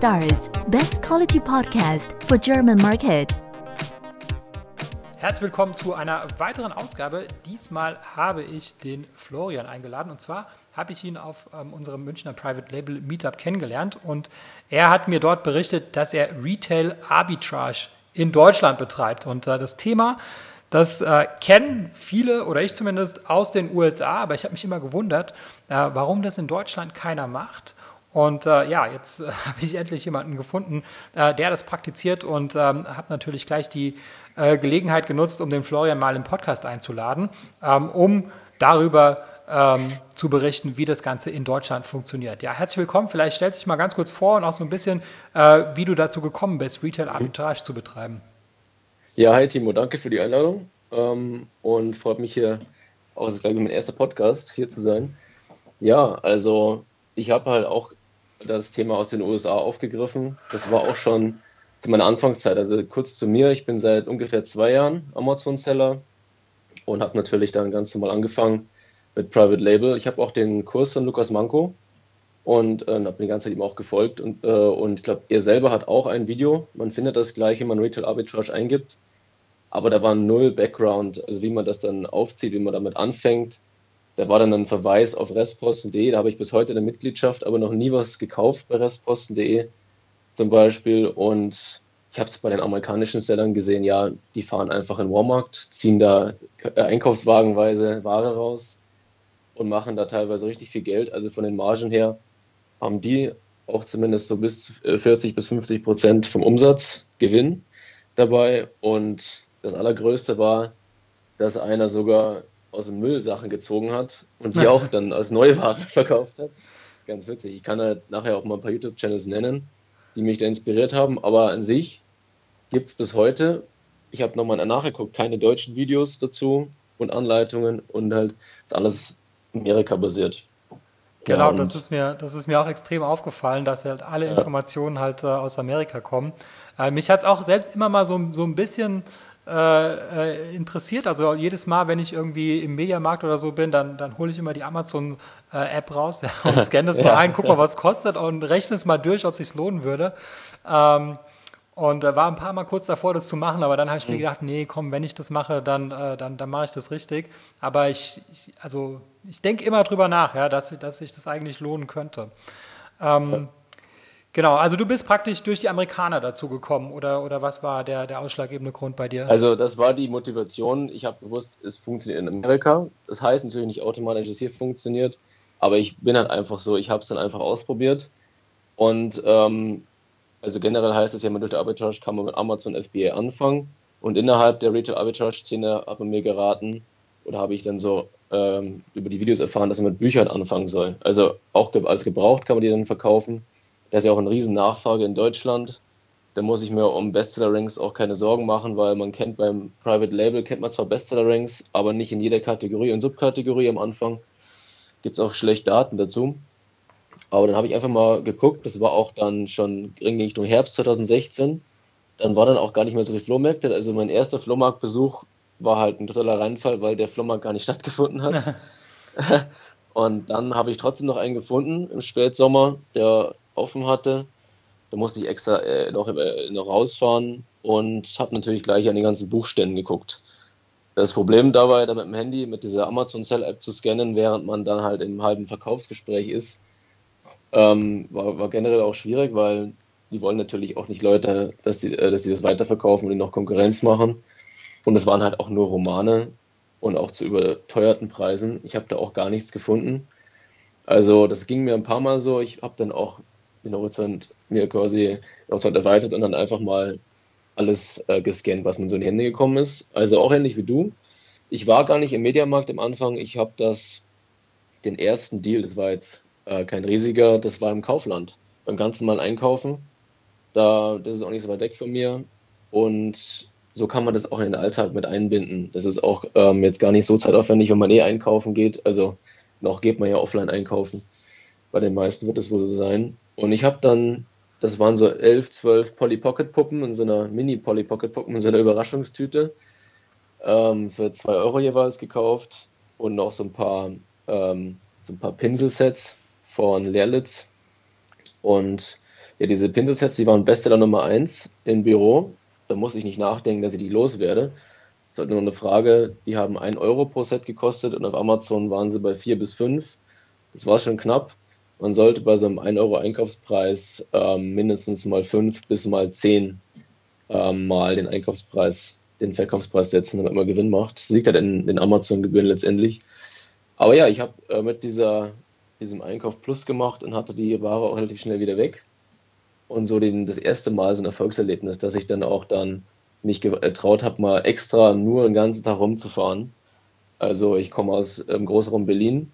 Stars, best quality podcast for German market. Herzlich willkommen zu einer weiteren Ausgabe. Diesmal habe ich den Florian eingeladen und zwar habe ich ihn auf ähm, unserem Münchner Private Label Meetup kennengelernt und er hat mir dort berichtet, dass er Retail Arbitrage in Deutschland betreibt und äh, das Thema das äh, kennen viele oder ich zumindest aus den USA, aber ich habe mich immer gewundert, äh, warum das in Deutschland keiner macht. Und äh, ja, jetzt äh, habe ich endlich jemanden gefunden, äh, der das praktiziert und ähm, habe natürlich gleich die äh, Gelegenheit genutzt, um den Florian mal im Podcast einzuladen, ähm, um darüber ähm, zu berichten, wie das Ganze in Deutschland funktioniert. Ja, herzlich willkommen. Vielleicht stellst du dich mal ganz kurz vor und auch so ein bisschen, äh, wie du dazu gekommen bist, Retail Arbitrage zu betreiben. Ja, hi Timo, danke für die Einladung ähm, und freut mich hier, auch das ist glaube ich mein erster Podcast, hier zu sein. Ja, also ich habe halt auch das Thema aus den USA aufgegriffen. Das war auch schon zu meiner Anfangszeit, also kurz zu mir. Ich bin seit ungefähr zwei Jahren Amazon-Seller und habe natürlich dann ganz normal angefangen mit Private Label. Ich habe auch den Kurs von Lukas Manko und äh, habe die ganze Zeit ihm auch gefolgt. Und, äh, und ich glaube, er selber hat auch ein Video. Man findet das gleich, wenn man Retail Arbitrage eingibt. Aber da war null Background, also wie man das dann aufzieht, wie man damit anfängt. Da war dann ein Verweis auf restposten.de. Da habe ich bis heute eine Mitgliedschaft, aber noch nie was gekauft bei restposten.de zum Beispiel. Und ich habe es bei den amerikanischen Sellern gesehen, ja, die fahren einfach in Walmart, ziehen da äh, einkaufswagenweise Ware raus und machen da teilweise richtig viel Geld. Also von den Margen her haben die auch zumindest so bis 40 äh, bis 50 Prozent vom Umsatz Gewinn dabei. Und das Allergrößte war, dass einer sogar aus dem Müll Sachen gezogen hat und die auch dann als Neuware verkauft hat. Ganz witzig. Ich kann halt nachher auch mal ein paar YouTube-Channels nennen, die mich da inspiriert haben, aber an sich gibt es bis heute, ich habe nochmal nachgeguckt, keine deutschen Videos dazu und Anleitungen und halt ist alles Amerika basiert. Genau, das ist mir, das ist mir auch extrem aufgefallen, dass halt alle ja. Informationen halt äh, aus Amerika kommen. Äh, mich hat es auch selbst immer mal so, so ein bisschen äh, äh, interessiert. Also jedes Mal, wenn ich irgendwie im Mediamarkt oder so bin, dann, dann hole ich immer die Amazon-App raus ja, und scanne das mal ein, guck mal, was kostet und rechne es mal durch, ob es sich lohnen würde. Ähm, und äh, war ein paar Mal kurz davor, das zu machen, aber dann habe ich mir mhm. gedacht, nee, komm, wenn ich das mache, dann, äh, dann, dann mache ich das richtig. Aber ich, ich also ich denke immer drüber nach, ja, dass, dass sich das eigentlich lohnen könnte. Ähm, Genau, also du bist praktisch durch die Amerikaner dazu gekommen oder, oder was war der, der ausschlaggebende Grund bei dir? Also das war die Motivation. Ich habe gewusst, es funktioniert in Amerika. Das heißt natürlich nicht automatisch, dass es hier funktioniert, aber ich bin halt einfach so, ich habe es dann einfach ausprobiert. Und ähm, also generell heißt es ja, man durch die Arbitrage kann man mit Amazon FBA anfangen. Und innerhalb der Retail Arbitrage-Szene hat man mir geraten, oder habe ich dann so ähm, über die Videos erfahren, dass man mit Büchern anfangen soll. Also auch als gebraucht kann man die dann verkaufen da ist ja auch eine riesen Nachfrage in Deutschland. Da muss ich mir um Bestseller-Ranks auch keine Sorgen machen, weil man kennt beim Private Label, kennt man zwar Bestseller-Ranks, aber nicht in jeder Kategorie und Subkategorie am Anfang. Gibt es auch schlecht Daten dazu. Aber dann habe ich einfach mal geguckt, das war auch dann schon in Richtung Herbst 2016. Dann war dann auch gar nicht mehr so viel Flohmärkte. Also mein erster Flohmarktbesuch war halt ein totaler Reinfall, weil der Flohmarkt gar nicht stattgefunden hat. und dann habe ich trotzdem noch einen gefunden im Spätsommer, der offen hatte. Da musste ich extra äh, noch, äh, noch rausfahren und habe natürlich gleich an die ganzen Buchständen geguckt. Das Problem dabei, da mit dem Handy, mit dieser Amazon Cell App zu scannen, während man dann halt im halben Verkaufsgespräch ist, ähm, war, war, generell auch schwierig, weil die wollen natürlich auch nicht Leute, dass sie, äh, dass sie das weiterverkaufen und noch Konkurrenz machen. Und es waren halt auch nur Romane und auch zu überteuerten Preisen. Ich habe da auch gar nichts gefunden. Also das ging mir ein paar Mal so. Ich habe dann auch den Horizont mir quasi Horizont erweitert und dann einfach mal alles äh, gescannt, was mir so in die Hände gekommen ist. Also auch ähnlich wie du. Ich war gar nicht im Mediamarkt am Anfang. Ich habe das, den ersten Deal, das war jetzt äh, kein riesiger, das war im Kaufland. Beim ganzen Mal einkaufen. Da, das ist auch nicht so weit weg von mir. Und so kann man das auch in den Alltag mit einbinden. Das ist auch ähm, jetzt gar nicht so zeitaufwendig, wenn man eh einkaufen geht. Also noch geht man ja offline einkaufen. Bei den meisten wird es wohl so sein. Und ich habe dann, das waren so elf, zwölf Polly Pocket Puppen in so einer Mini Polly Pocket Puppen in so einer Überraschungstüte ähm, für zwei Euro jeweils gekauft und noch so ein paar, ähm, so ein paar Pinselsets von Leerlitz. Und Ja, diese Pinselsets, die waren Bestseller Nummer 1 im Büro. Da muss ich nicht nachdenken, dass ich die loswerde. Das ist halt nur eine Frage, die haben 1 Euro pro Set gekostet und auf Amazon waren sie bei 4 bis 5. Das war schon knapp. Man sollte bei so einem 1 Euro Einkaufspreis ähm, mindestens mal 5 bis mal 10 ähm, mal den Einkaufspreis, den Verkaufspreis setzen, damit man Gewinn macht. Das liegt halt in den Amazon-Gebühren letztendlich. Aber ja, ich habe äh, mit dieser, diesem Einkauf Plus gemacht und hatte die Ware auch relativ schnell wieder weg. Und so den, das erste Mal so ein Erfolgserlebnis, dass ich dann auch dann mich getraut habe, mal extra nur den ganzen Tag rumzufahren. Also ich komme aus ähm, Großraum Berlin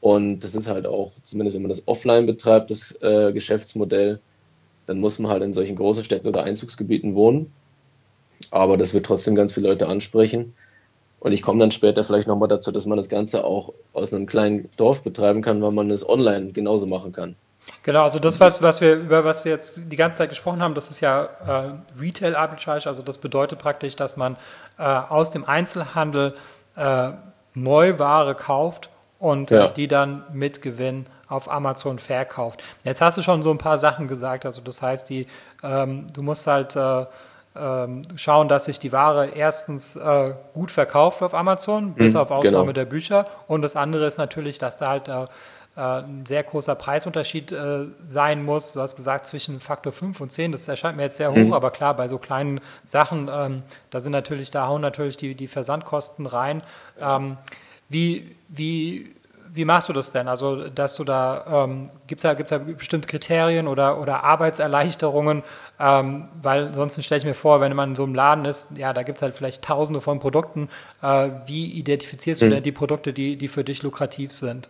und das ist halt auch, zumindest wenn man das offline betreibt, das äh, Geschäftsmodell, dann muss man halt in solchen großen Städten oder Einzugsgebieten wohnen. Aber das wird trotzdem ganz viele Leute ansprechen. Und ich komme dann später vielleicht nochmal dazu, dass man das Ganze auch aus einem kleinen Dorf betreiben kann, weil man es online genauso machen kann. Genau, also das, was, was wir, über was wir jetzt die ganze Zeit gesprochen haben, das ist ja äh, Retail Arbitrage, also das bedeutet praktisch, dass man äh, aus dem Einzelhandel äh, Neuware kauft und äh, ja. die dann mit Gewinn auf Amazon verkauft. Jetzt hast du schon so ein paar Sachen gesagt, also das heißt, die, ähm, du musst halt äh, ähm, schauen, dass sich die Ware erstens äh, gut verkauft auf Amazon, bis mhm, auf Ausnahme genau. der Bücher. Und das andere ist natürlich, dass da halt äh, äh, ein sehr großer Preisunterschied äh, sein muss. Du hast gesagt, zwischen Faktor 5 und 10, das erscheint mir jetzt sehr hoch, mhm. aber klar, bei so kleinen Sachen, ähm, da sind natürlich, da hauen natürlich die, die Versandkosten rein. Ähm, wie, wie, wie machst du das denn? Also, dass du da, ähm, gibt es da, gibt's da bestimmte Kriterien oder, oder Arbeitserleichterungen? Ähm, weil sonst stelle ich mir vor, wenn man in so einem Laden ist, ja, da gibt es halt vielleicht tausende von Produkten. Äh, wie identifizierst mhm. du denn die Produkte, die, die für dich lukrativ sind?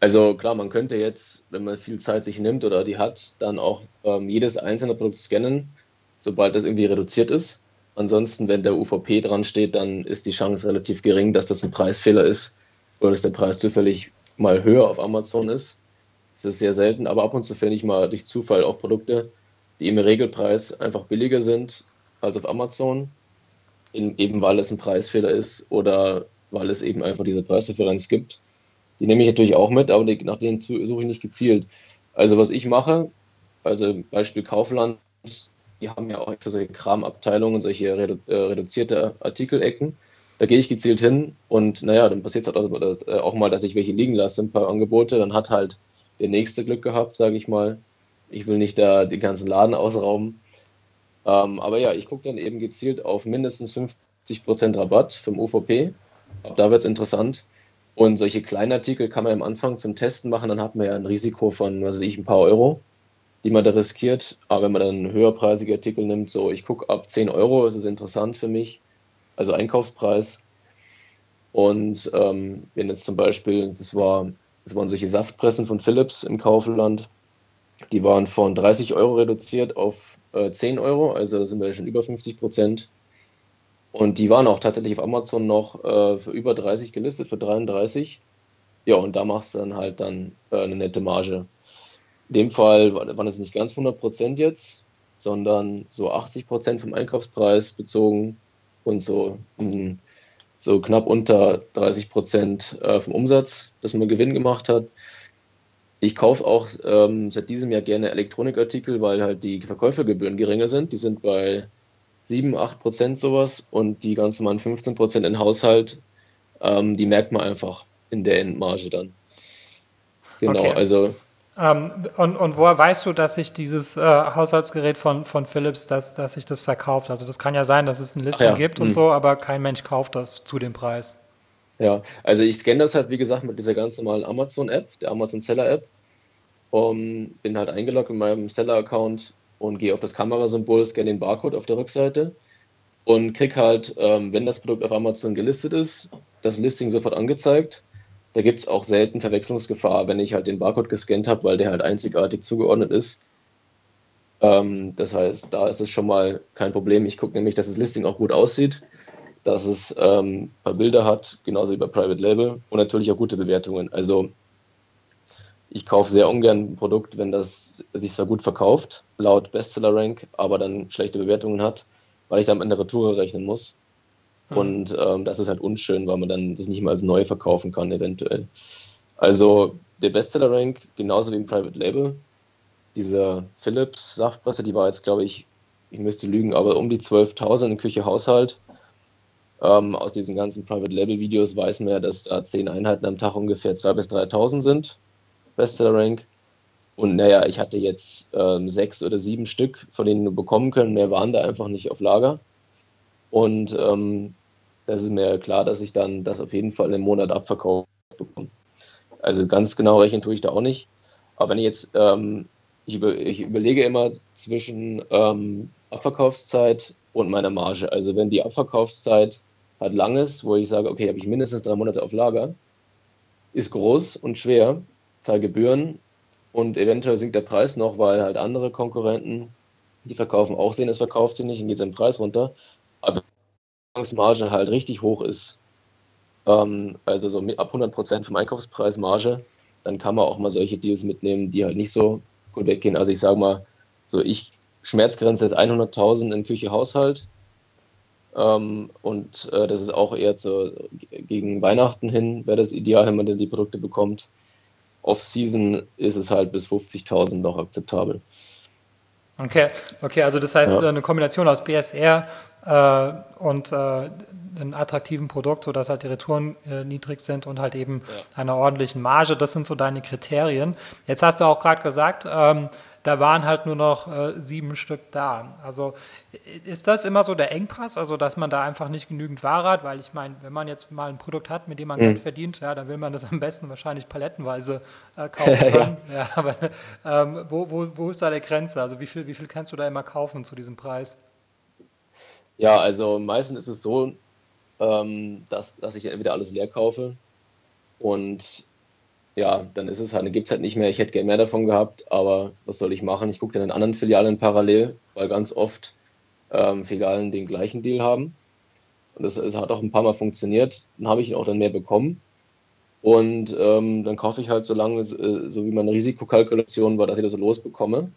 Also klar, man könnte jetzt, wenn man viel Zeit sich nimmt oder die hat, dann auch ähm, jedes einzelne Produkt scannen, sobald das irgendwie reduziert ist. Ansonsten, wenn der UVP dran steht, dann ist die Chance relativ gering, dass das ein Preisfehler ist oder dass der Preis zufällig mal höher auf Amazon ist. Das ist sehr selten, aber ab und zu finde ich mal durch Zufall auch Produkte, die im Regelpreis einfach billiger sind als auf Amazon, eben weil es ein Preisfehler ist oder weil es eben einfach diese Preisdifferenz gibt. Die nehme ich natürlich auch mit, aber nach denen suche ich nicht gezielt. Also was ich mache, also Beispiel Kaufland, die haben ja auch extra solche Kramabteilungen, solche redu äh, reduzierte Artikelecken. Da gehe ich gezielt hin und naja, dann passiert es halt äh, auch mal, dass ich welche liegen lasse, ein paar Angebote. Dann hat halt der nächste Glück gehabt, sage ich mal. Ich will nicht da den ganzen Laden ausrauben. Ähm, aber ja, ich gucke dann eben gezielt auf mindestens 50% Rabatt vom UVP. Ab da wird es interessant. Und solche kleinen Artikel kann man am Anfang zum Testen machen, dann hat man ja ein Risiko von, was weiß ich, ein paar Euro, die man da riskiert. Aber wenn man dann höherpreisige Artikel nimmt, so ich gucke ab 10 Euro, ist es interessant für mich, also Einkaufspreis. Und ähm, wenn jetzt zum Beispiel, das war, das waren solche Saftpressen von Philips im Kaufland, die waren von 30 Euro reduziert auf äh, 10 Euro, also da sind wir schon über 50 Prozent. Und die waren auch tatsächlich auf Amazon noch äh, für über 30 gelistet, für 33. Ja, und da machst du dann halt dann äh, eine nette Marge. In dem Fall waren es nicht ganz 100 Prozent jetzt, sondern so 80 Prozent vom Einkaufspreis bezogen und so, mh, so knapp unter 30 Prozent äh, vom Umsatz, dass man Gewinn gemacht hat. Ich kaufe auch ähm, seit diesem Jahr gerne Elektronikartikel, weil halt die Verkäufergebühren geringer sind. Die sind bei 7, 8 Prozent sowas und die ganz normalen 15 Prozent in Haushalt, ähm, die merkt man einfach in der Endmarge dann. Genau, okay. also. Ähm, und, und woher weißt du, dass sich dieses äh, Haushaltsgerät von, von Philips, dass, dass sich das verkauft? Also das kann ja sein, dass es ein Listing ja. gibt und hm. so, aber kein Mensch kauft das zu dem Preis. Ja, also ich scanne das halt, wie gesagt, mit dieser ganz normalen Amazon-App, der Amazon Seller-App. Um, bin halt eingeloggt in meinem Seller-Account und gehe auf das Kamerasymbol, scanne den Barcode auf der Rückseite und krieg halt, ähm, wenn das Produkt auf Amazon gelistet ist, das Listing sofort angezeigt. Da gibt es auch selten Verwechslungsgefahr, wenn ich halt den Barcode gescannt habe, weil der halt einzigartig zugeordnet ist. Ähm, das heißt, da ist es schon mal kein Problem. Ich gucke nämlich, dass das Listing auch gut aussieht, dass es ähm, ein paar Bilder hat, genauso wie bei Private Label und natürlich auch gute Bewertungen. Also ich kaufe sehr ungern ein Produkt, wenn das sich zwar gut verkauft, laut Bestseller-Rank, aber dann schlechte Bewertungen hat, weil ich dann mit einer Retour rechnen muss. Und ähm, das ist halt unschön, weil man dann das nicht mal als neu verkaufen kann, eventuell. Also der Bestseller-Rank, genauso wie im Private Label, diese Philips Saftpresse, die war jetzt, glaube ich, ich müsste lügen, aber um die 12.000 in Küche Haushalt. Ähm, aus diesen ganzen Private Label Videos weiß man ja, dass da 10 Einheiten am Tag ungefähr 2.000 bis 3.000 sind. Bestseller Rank. Und naja, ich hatte jetzt ähm, sechs oder sieben Stück, von denen wir bekommen können. Mehr waren da einfach nicht auf Lager. Und ähm, das ist mir klar, dass ich dann das auf jeden Fall im Monat abverkauft bekomme. Also ganz genau rechnen tue ich da auch nicht. Aber wenn ich jetzt, ähm, ich, über, ich, überlege immer zwischen ähm, Abverkaufszeit und meiner Marge. Also wenn die Abverkaufszeit halt lang ist, wo ich sage, okay, habe ich mindestens drei Monate auf Lager, ist groß und schwer, zahle Gebühren und eventuell sinkt der Preis noch, weil halt andere Konkurrenten, die verkaufen, auch sehen, es verkauft sich nicht und geht sein Preis runter. Aber wenn die Marge halt richtig hoch ist, ähm, also so ab 100% vom Einkaufspreis Marge, dann kann man auch mal solche Deals mitnehmen, die halt nicht so gut weggehen. Also ich sage mal, so ich Schmerzgrenze ist 100.000 in Küche Haushalt ähm, und äh, das ist auch eher zu, gegen Weihnachten hin, wäre das ideal, wenn man dann die Produkte bekommt. Off-Season ist es halt bis 50.000 noch akzeptabel. Okay, okay, also das heißt ja. eine Kombination aus BSR äh, und äh, einem attraktiven Produkt, sodass halt die Retouren äh, niedrig sind und halt eben ja. einer ordentlichen Marge. Das sind so deine Kriterien. Jetzt hast du auch gerade gesagt, ähm, da waren halt nur noch äh, sieben Stück da. Also ist das immer so der Engpass, also dass man da einfach nicht genügend Ware hat, weil ich meine, wenn man jetzt mal ein Produkt hat, mit dem man mhm. Geld verdient, ja, dann will man das am besten wahrscheinlich palettenweise äh, kaufen können. ja. ja. aber ähm, wo, wo, wo ist da der Grenze? Also wie viel, wie viel kannst du da immer kaufen zu diesem Preis? Ja, also meistens ist es so, ähm, dass, dass ich entweder alles leer kaufe und ja, dann ist es halt, dann gibt es halt nicht mehr, ich hätte gerne mehr davon gehabt, aber was soll ich machen? Ich gucke dann in anderen Filialen parallel, weil ganz oft ähm, Filialen den gleichen Deal haben. Und das, das, hat auch ein paar Mal funktioniert. Dann habe ich auch dann mehr bekommen. Und ähm, dann kaufe ich halt so lange, äh, so wie meine Risikokalkulation war, dass ich das so losbekomme.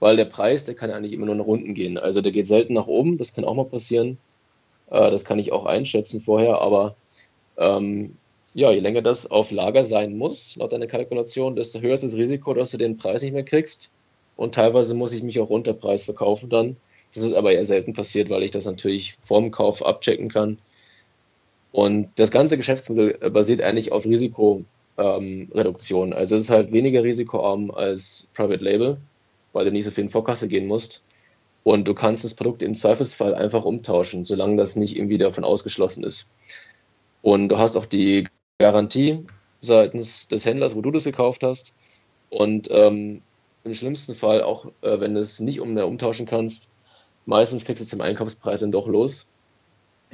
Weil der Preis, der kann eigentlich immer nur nach unten gehen. Also der geht selten nach oben, das kann auch mal passieren. Äh, das kann ich auch einschätzen vorher, aber ähm, ja, je länger das auf Lager sein muss, laut deiner Kalkulation, desto höher ist das Risiko, dass du den Preis nicht mehr kriegst. Und teilweise muss ich mich auch unter Preis verkaufen dann. Das ist aber eher selten passiert, weil ich das natürlich vorm Kauf abchecken kann. Und das ganze Geschäftsmodell basiert eigentlich auf Risikoreduktion. Ähm, also es ist halt weniger risikoarm als Private Label, weil du nicht so viel in Vorkasse gehen musst. Und du kannst das Produkt im Zweifelsfall einfach umtauschen, solange das nicht irgendwie davon ausgeschlossen ist. Und du hast auch die Garantie seitens des Händlers, wo du das gekauft hast. Und ähm, im schlimmsten Fall, auch äh, wenn du es nicht um, umtauschen kannst, meistens kriegst du es zum Einkaufspreis dann doch los.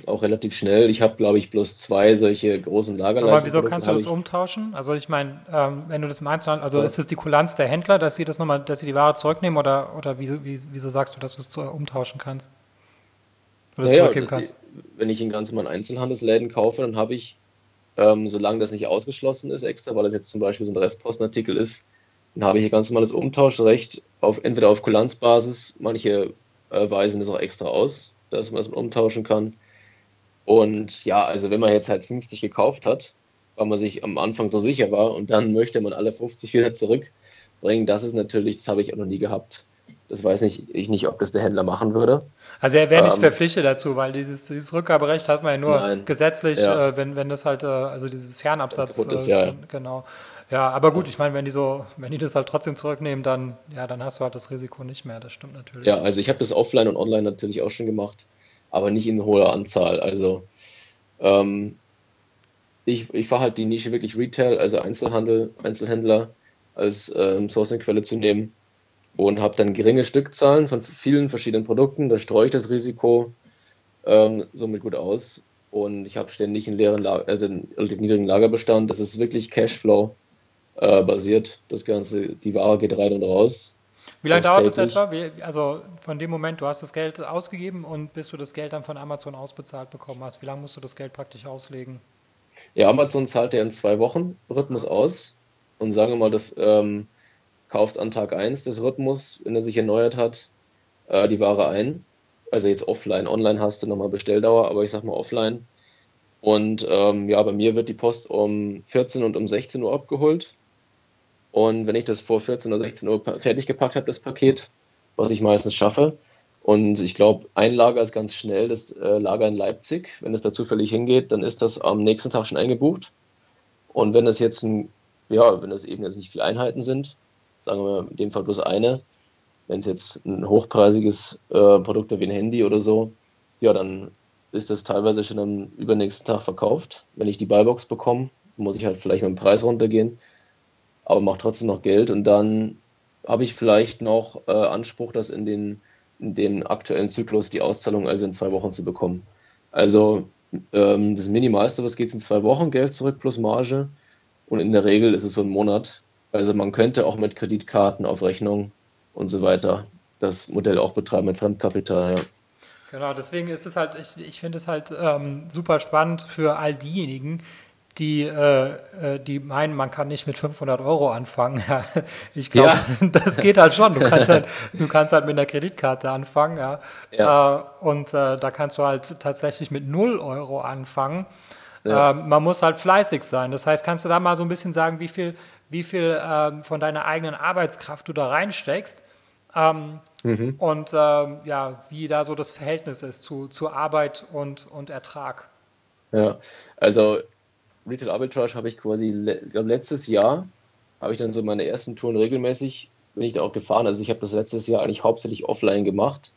Auch relativ schnell. Ich habe, glaube ich, bloß zwei solche großen Lagerleichen. Aber wieso kannst du das umtauschen? Also ich meine, ähm, wenn du das im Einzelhandel, also ja. ist es die Kulanz der Händler, dass sie das nochmal, dass sie die Ware zurücknehmen oder, oder wieso, wieso sagst du, dass du es umtauschen kannst? Oder naja, zurückgeben kannst? Wenn ich in ganz normalen Einzelhandelsläden kaufe, dann habe ich ähm, solange das nicht ausgeschlossen ist extra, weil das jetzt zum Beispiel so ein Restpostenartikel ist, dann habe ich hier ganz normales Umtauschrecht, auf, entweder auf Kulanzbasis, manche äh, weisen das auch extra aus, dass man das umtauschen kann. Und ja, also wenn man jetzt halt 50 gekauft hat, weil man sich am Anfang so sicher war und dann möchte man alle 50 wieder zurückbringen, das ist natürlich, das habe ich auch noch nie gehabt. Das weiß nicht, ich nicht, ob das der Händler machen würde. Also er wäre nicht ähm, verpflichtet dazu, weil dieses, dieses Rückgaberecht hat man ja nur nein, gesetzlich, ja. äh, wenn, wenn das halt, äh, also dieses Fernabsatz, ist, äh, ja. genau. Ja, aber gut, ich meine, wenn die so, wenn die das halt trotzdem zurücknehmen, dann, ja, dann hast du halt das Risiko nicht mehr, das stimmt natürlich. Ja, also ich habe das offline und online natürlich auch schon gemacht, aber nicht in hoher Anzahl. Also ähm, ich, ich fahre halt die Nische wirklich Retail, also Einzelhandel, Einzelhändler als ähm, Sourcing-Quelle zu nehmen und habe dann geringe Stückzahlen von vielen verschiedenen Produkten. Da streue ich das Risiko ähm, somit gut aus. Und ich habe ständig einen leeren Lager, also einen relativ niedrigen Lagerbestand. Das ist wirklich Cashflow äh, basiert. Das Ganze, die Ware geht rein und raus. Wie lange dauert das etwa? Wie, also von dem Moment, du hast das Geld ausgegeben und bis du das Geld dann von Amazon ausbezahlt bekommen hast, wie lange musst du das Geld praktisch auslegen? Ja, Amazon zahlt ja in zwei Wochen Rhythmus aus. Und sagen wir mal, das, ähm, kaufst an Tag 1 des Rhythmus, wenn er sich erneuert hat, äh, die Ware ein. Also jetzt offline, online hast du nochmal Bestelldauer, aber ich sag mal offline. Und ähm, ja, bei mir wird die Post um 14 und um 16 Uhr abgeholt. Und wenn ich das vor 14 oder 16 Uhr fertig gepackt habe, das Paket, was ich meistens schaffe, und ich glaube, ein Lager ist ganz schnell, das äh, Lager in Leipzig. Wenn es da zufällig hingeht, dann ist das am nächsten Tag schon eingebucht. Und wenn es jetzt ein, ja, wenn es eben jetzt nicht viele Einheiten sind, sagen wir in dem Fall bloß eine, wenn es jetzt ein hochpreisiges äh, Produkt wie ein Handy oder so, ja, dann ist das teilweise schon am übernächsten Tag verkauft. Wenn ich die Buybox bekomme, muss ich halt vielleicht mit dem Preis runtergehen, aber mache trotzdem noch Geld und dann habe ich vielleicht noch äh, Anspruch, das in den in dem aktuellen Zyklus die Auszahlung also in zwei Wochen zu bekommen. Also ähm, das Minimalste, was geht in zwei Wochen, Geld zurück plus Marge. Und in der Regel ist es so ein Monat. Also man könnte auch mit Kreditkarten auf Rechnung und so weiter das Modell auch betreiben mit Fremdkapital, ja. Genau, deswegen ist es halt, ich, ich finde es halt ähm, super spannend für all diejenigen, die, äh, äh, die meinen, man kann nicht mit 500 Euro anfangen. Ja, ich glaube, ja. das geht halt schon. Du kannst halt, du kannst halt mit einer Kreditkarte anfangen. Ja. ja. Äh, und äh, da kannst du halt tatsächlich mit 0 Euro anfangen. Ähm, man muss halt fleißig sein. Das heißt, kannst du da mal so ein bisschen sagen, wie viel, wie viel ähm, von deiner eigenen Arbeitskraft du da reinsteckst? Ähm, mhm. Und ähm, ja, wie da so das Verhältnis ist zu, zu Arbeit und, und Ertrag. Ja, also Retail Arbitrage habe ich quasi, glaub, letztes Jahr habe ich dann so meine ersten Touren regelmäßig, bin ich da auch gefahren. Also ich habe das letztes Jahr eigentlich hauptsächlich offline gemacht.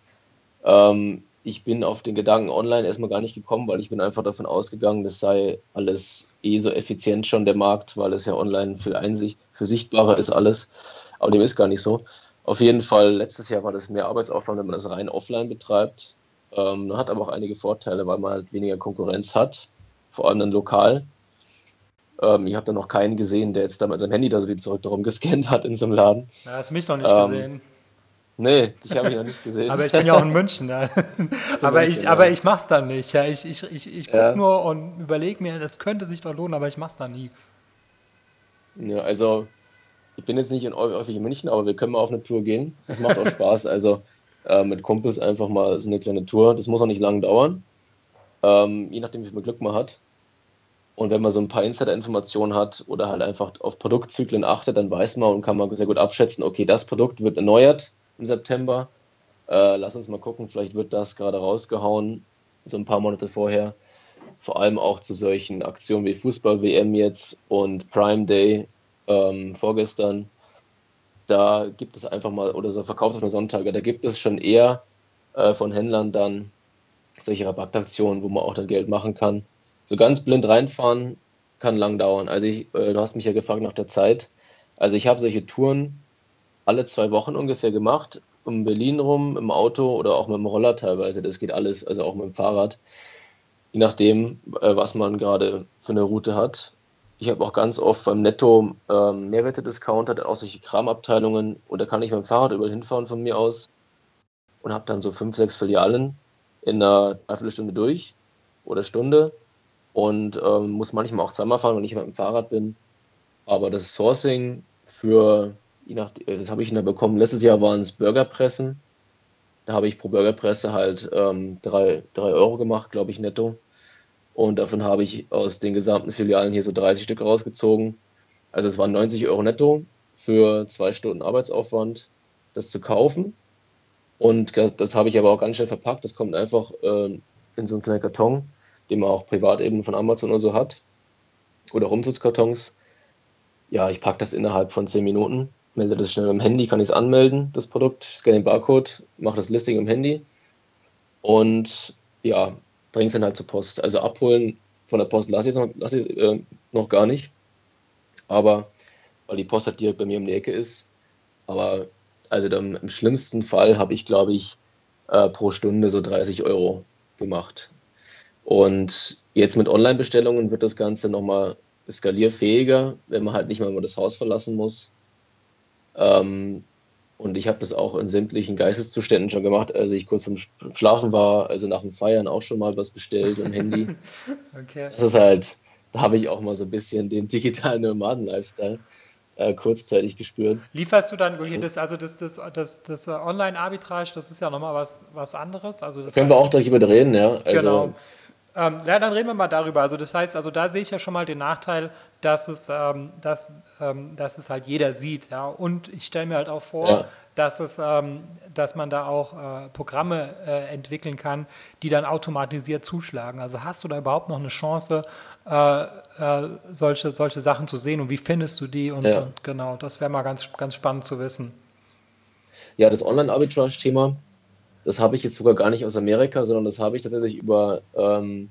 Ähm, ich bin auf den Gedanken online erstmal gar nicht gekommen, weil ich bin einfach davon ausgegangen, das sei alles eh so effizient schon der Markt, weil es ja online viel Einsicht, für sichtbarer ist alles. Aber dem ist gar nicht so. Auf jeden Fall, letztes Jahr war das mehr Arbeitsaufwand, wenn man das rein offline betreibt. Ähm, hat aber auch einige Vorteile, weil man halt weniger Konkurrenz hat, vor allem dann lokal. Ähm, ich habe da noch keinen gesehen, der jetzt da mit seinem Handy da so wie zurück darum gescannt hat in so einem Laden. Ja, hast mich noch nicht ähm, gesehen. Nee, ich habe mich noch nicht gesehen. aber ich bin ja auch in München. Ne? aber, ich, aber ich mach's dann nicht. Ja, ich ich, ich, ich gucke ja. nur und überlege mir, das könnte sich doch lohnen, aber ich mach's dann nie. Ja, also ich bin jetzt nicht in, häufig in München, aber wir können mal auf eine Tour gehen. Das macht auch Spaß. Also äh, mit Kumpels einfach mal so eine kleine Tour. Das muss auch nicht lang dauern. Ähm, je nachdem, wie viel Glück man hat. Und wenn man so ein paar Insider-Informationen hat oder halt einfach auf Produktzyklen achtet, dann weiß man und kann man sehr gut abschätzen, okay, das Produkt wird erneuert im September. Äh, lass uns mal gucken, vielleicht wird das gerade rausgehauen, so ein paar Monate vorher. Vor allem auch zu solchen Aktionen wie Fußball-WM jetzt und Prime Day ähm, vorgestern. Da gibt es einfach mal, oder so verkaufsoffene Sonntage, da gibt es schon eher äh, von Händlern dann solche Rabattaktionen, wo man auch dann Geld machen kann so ganz blind reinfahren kann lang dauern. Also ich, äh, du hast mich ja gefragt nach der Zeit. Also ich habe solche Touren alle zwei Wochen ungefähr gemacht, um Berlin rum, im Auto oder auch mit dem Roller teilweise. Das geht alles, also auch mit dem Fahrrad. Je nachdem, äh, was man gerade für eine Route hat. Ich habe auch ganz oft beim Netto ähm, Mehrwerte-Discount, hat auch solche Kramabteilungen und da kann ich mit dem Fahrrad überall hinfahren von mir aus und habe dann so fünf, sechs Filialen in einer Dreiviertelstunde durch oder Stunde und ähm, muss manchmal auch zweimal fahren, wenn ich mit dem Fahrrad bin. Aber das Sourcing für, je nach, das habe ich da bekommen, letztes Jahr waren es Burgerpressen. Da habe ich pro Burgerpresse halt ähm, drei, drei Euro gemacht, glaube ich, netto. Und davon habe ich aus den gesamten Filialen hier so 30 Stück rausgezogen. Also es waren 90 Euro netto für zwei Stunden Arbeitsaufwand, das zu kaufen. Und das, das habe ich aber auch ganz schnell verpackt. Das kommt einfach äh, in so einen kleinen Karton den man auch privat eben von Amazon oder so hat. Oder Umzugskartons. Ja, ich packe das innerhalb von 10 Minuten, melde das schnell im Handy, kann ich es anmelden, das Produkt, scanne den Barcode, mache das Listing im Handy und ja, bringe es dann halt zur Post. Also abholen von der Post lasse ich noch, lasse äh, noch gar nicht. Aber weil die Post halt direkt bei mir um die Ecke ist. Aber also dann, im schlimmsten Fall habe ich, glaube ich, äh, pro Stunde so 30 Euro gemacht. Und jetzt mit Online-Bestellungen wird das Ganze nochmal skalierfähiger, wenn man halt nicht mal das Haus verlassen muss. Ähm, und ich habe das auch in sämtlichen Geisteszuständen schon gemacht, als ich kurz vorm Schlafen war, also nach dem Feiern auch schon mal was bestellt im Handy. okay. Das ist halt, da habe ich auch mal so ein bisschen den digitalen Nomaden-Lifestyle äh, kurzzeitig gespürt. Lieferst du dann hier das, also das, das, das, das Online-Arbitrage, das ist ja nochmal was, was anderes? Also das da können wir auch darüber reden, ja. Also, genau. Ähm, ja, dann reden wir mal darüber. Also das heißt, also da sehe ich ja schon mal den Nachteil, dass es, ähm, dass, ähm, dass es halt jeder sieht. Ja? Und ich stelle mir halt auch vor, Ja. dass, es, ähm, dass man da auch äh, Programme äh, entwickeln kann, die dann automatisiert zuschlagen. Also hast du da überhaupt noch eine Chance, äh, äh, solche, solche Sachen zu sehen und wie findest du die? Und, Ja. und genau, das wäre mal ganz, ganz spannend zu wissen. Ja, das Online-Arbitrage-Thema, das habe ich jetzt sogar gar nicht aus Amerika, sondern das habe ich tatsächlich über ähm,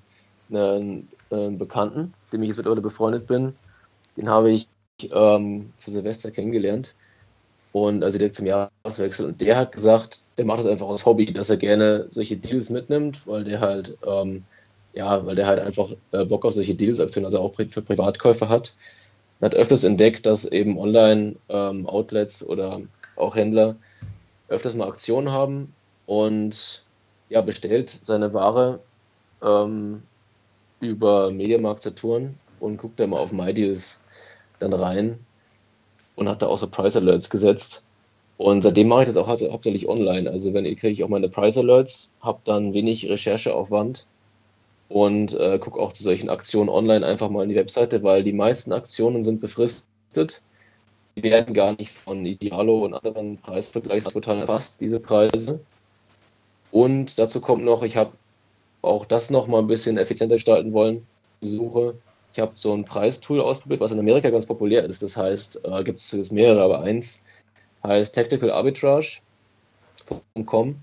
einen, einen Bekannten, dem ich jetzt mittlerweile befreundet bin. Den habe ich ähm, zu Silvester kennengelernt und also direkt zum Jahreswechsel. Und der hat gesagt, der macht das einfach aus Hobby, dass er gerne solche Deals mitnimmt, weil der halt, ähm, ja, weil der halt einfach äh, Bock auf solche Deals-Aktionen, also auch für Privatkäufer hat. Und hat öfters entdeckt, dass eben Online-Outlets oder auch Händler öfters mal Aktionen haben und ja, bestellt seine Ware ähm, über Mediamarkt Saturn und guckt da mal auf MyDeals dann rein und hat da auch so Price Alerts gesetzt. Und seitdem mache ich das auch hau- hauptsächlich online. Also wenn ich kriege ich auch meine Price Alerts, habe dann wenig Rechercheaufwand und äh, gucke auch zu solchen Aktionen online einfach mal in die Webseite, weil die meisten Aktionen sind befristet. Die werden gar nicht von Idealo und anderen Preisvergleichsportalen erfasst, diese Preise. Und dazu kommt noch, ich habe auch das noch mal ein bisschen effizienter gestalten wollen, Suche. Ich habe so ein Preistool ausprobiert, was in Amerika ganz populär ist. Das heißt, äh, gibt es mehrere, aber eins heißt tacticalarbitrage.com